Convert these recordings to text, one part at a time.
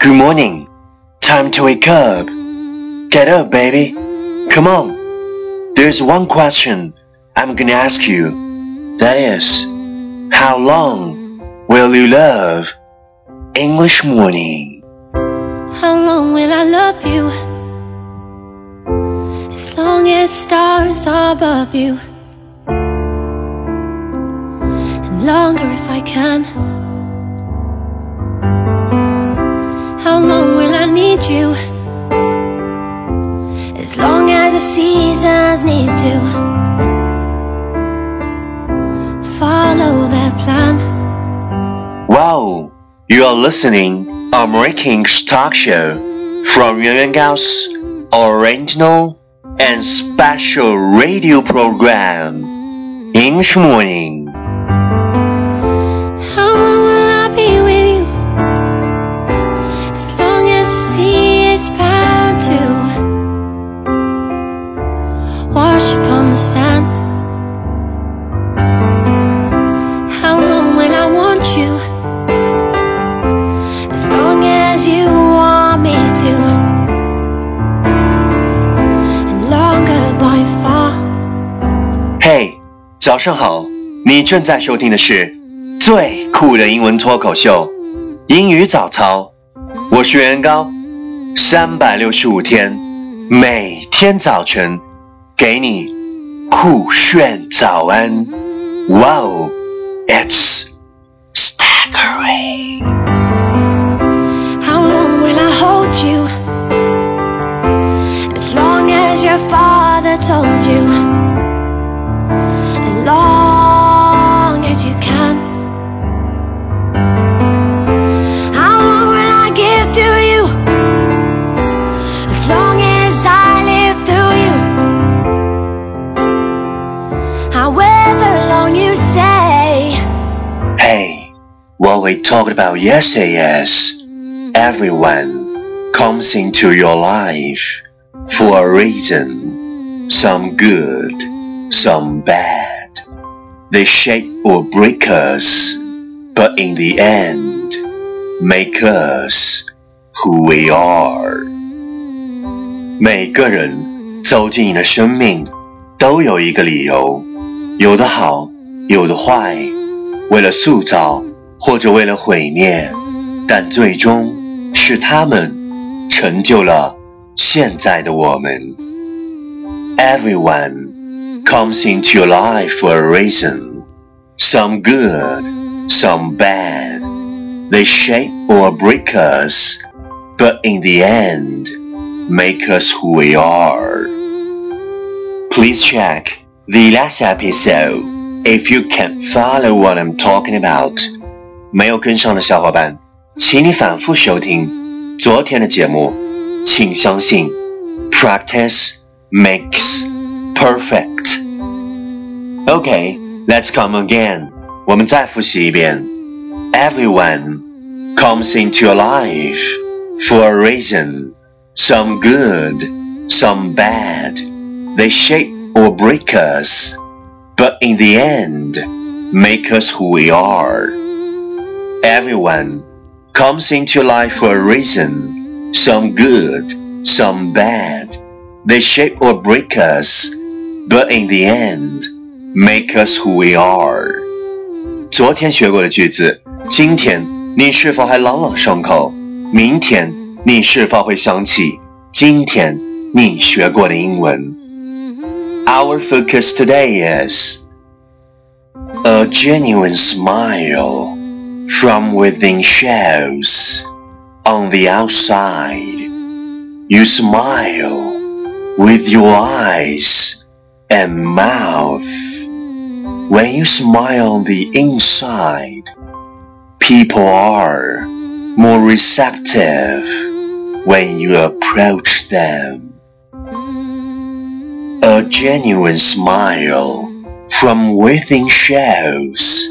Good morning. Time to wake up. Get up, baby. Come on. There's one question I'm gonna ask you. That is, how long will you love English morning? How long will I love you? As long as stars are above you. And longer if I can. Need you? As long as the seasons need to follow their plan. Wow, you are listening American talk show from Yuan Gao's original and special radio program English Morning. 上好！你正在收听的是最酷的英文脱口秀《英语早操》，我是袁高，三百六十五天，每天早晨给你酷炫早安。哇哦，It's staggering！How long will I hold you? As long as your father told you. Long as you can. How long will I give to you? As long as I live through you. However long you say. Hey, what we talked about yesterday is everyone comes into your life for a reason. Some good, some bad. They shape or break us, but in the end, make us who we are. 每个人走进你的生命，都有一个理由，有的好，有的坏。为了塑造或者为了毁灭，但最终是他们成就了现在的我们。Everyone comes into your life for a reason, some good, some bad. They shape or break us, but in the end, make us who we are. Please check the last episode if you can't follow what I'm talking about. 没有跟上的小伙伴，请你反复收听昨天的节目。请相信，practice makes perfect. Okay, let's come again. 我们再复习一遍。Everyone comes into your life for a reason. Some good, some bad. They shape or break us, but in the end, make us who we are. Everyone comes into life for a reason, some good, some bad. They shape or break us, but in the end, make us who we are. 昨天学过的句子，今天你是否还朗朗上口？明天你是否会想起今天你学过的英文？Our focus today is a genuine smile from within shows on the outside. You smile with your eyes and mouth. When you smile on the inside, people are more receptive when you approach them. A genuine smile from within shows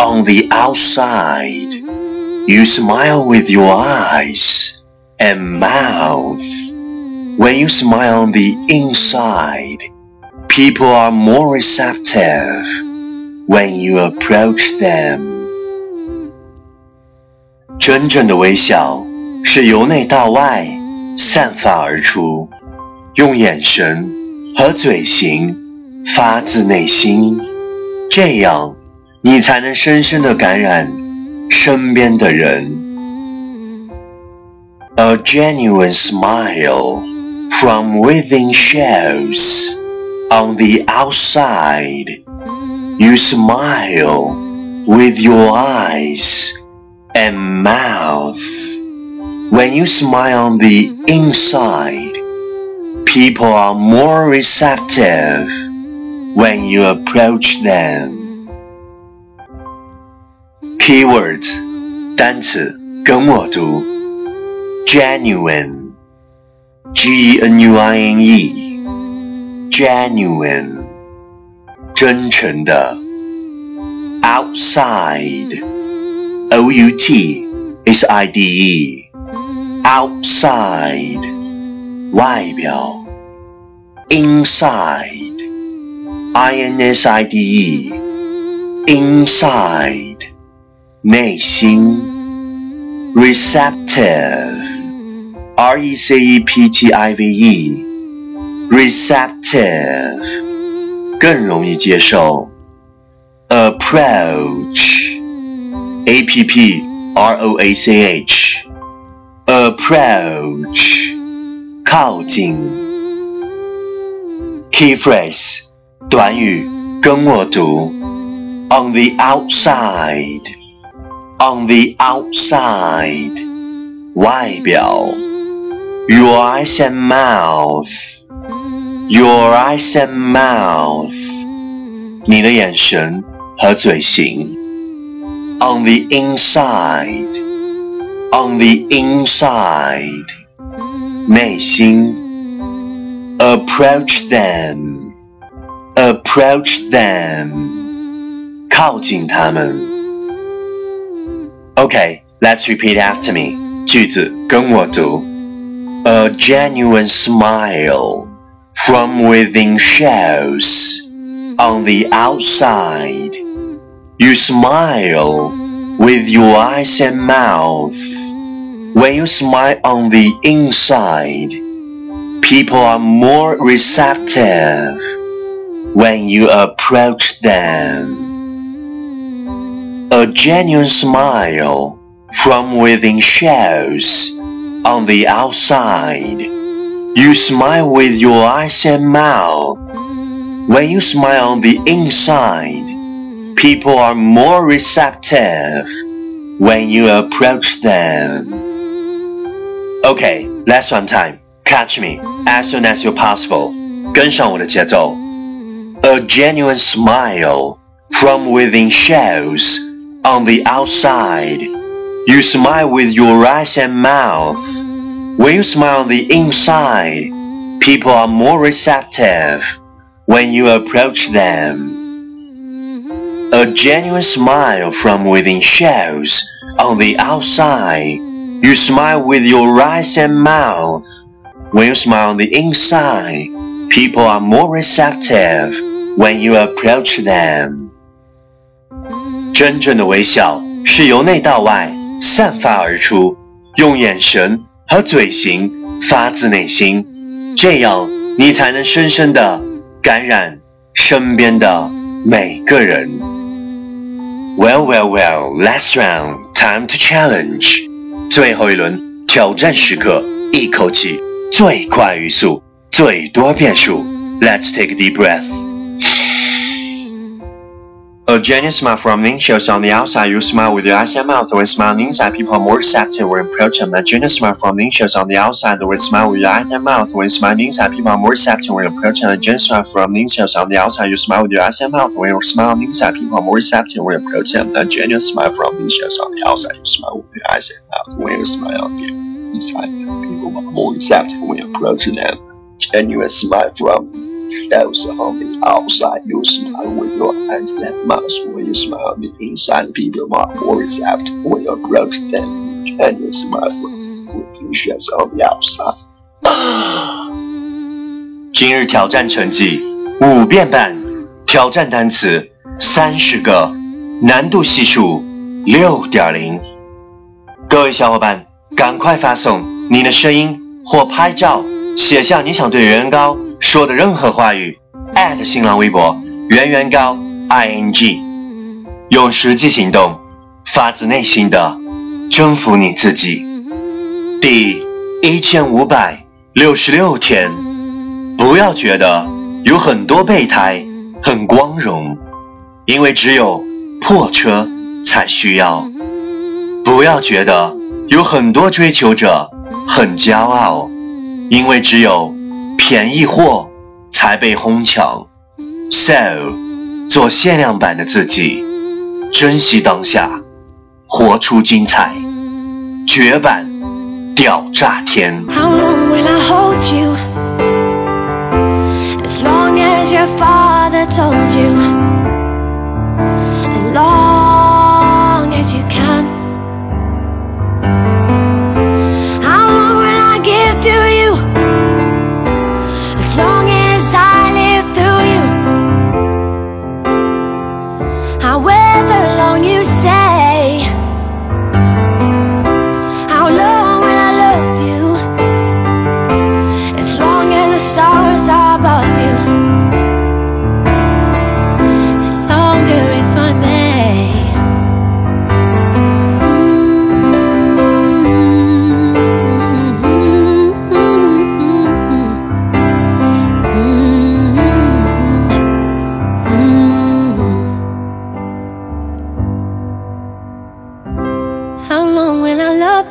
on the outside. You smile with your eyes and mouth. When you smile on the inside, people are more receptive when you approach them. 真正的微笑 是由内到外散发而出，用眼神和嘴型发自内心，这样你才能深深的感染身边的人。A genuine smile from within shows on the outside. You smile with your eyes and mouth. When you smile on the inside, people are more receptive when you approach them. Keywords 单词跟我读 genuine G N U I N E genuine 真诚的 outside O U T S I D E outside 外表 inside I N S I D E inside 内心 receptive R E C E P T I V E receptive 更容易接受 approach A P P R O A C H approach 靠近 key phrase 短语跟我读 on the outside on the outside 外表 your eyes and mouth your eyes and mouth 你的眼神和嘴型 on the inside on the inside 内心 approach them approach them 靠近他们 Okay, let's repeat after me 句子跟我读 A genuine smile From within shows on the outside. You smile with your eyes and mouth. When you smile on the inside, people are more receptive when you approach them. A genuine smile from within shows on the outside. You smile with your eyes and mouth. When you smile on the inside, people are more receptive when you approach them. Okay, last one time. Catch me as soon as you're possible. 跟上我的节奏。A genuine smile from within shows on the outside. You smile with your eyes and mouth. When you smile on the inside, people are more receptive when you approach them. A genuine smile from within shows on the outside. You smile with your eyes and mouth. When you smile on the inside, people are more receptive when you approach them. 真正的微笑是由内到外散发而出，用眼神 和嘴型发自内心，这样你才能深深的感染身边的每个人。Well, well, well, last round, time to challenge. 最后一轮挑战时刻，一口气最快语速，最多变数。Let's take a deep breath. A genuine smile from the shows on the outside. You smile with your eyes and mouth. When smiling inside, people are more receptive when approach them. A genuine smile from the shows on the outside. When smile with your eyes and mouth. When smiling inside, people are more receptive. A genuine smile from the shows on the outside. You smile with your eyes and mouth. When smiling inside, people are more receptive when approach them. A genuine smile from the shows on the outside. You smile with your eyes and mouth. When you smile inside, people are more receptive when approach them. Genuine smile from on the outside, you smile with your eyes that mouth. When you smile the inside people are more receptive when you approach them. And you smile with the shows on the outside. 今日挑战成绩五遍半，挑战单词三十个，难度系数六点零。各位小伙伴，赶快发送你的声音或拍照，写下你想对圆圆高说的任何话语，@新浪微博圆圆高 i n g，用实际行动，发自内心的征服你自己。第一千五百六十六天，不要觉得有很多备胎很光荣，因为只有破车才需要。不要觉得有很多追求者很骄傲，因为只有便宜货才被哄抢。So，做限量版的自己，珍惜当下，活出精彩，绝版屌炸天。How long will I hold you? As long as your father told you.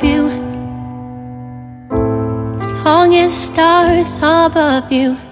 You? As long as stars above you.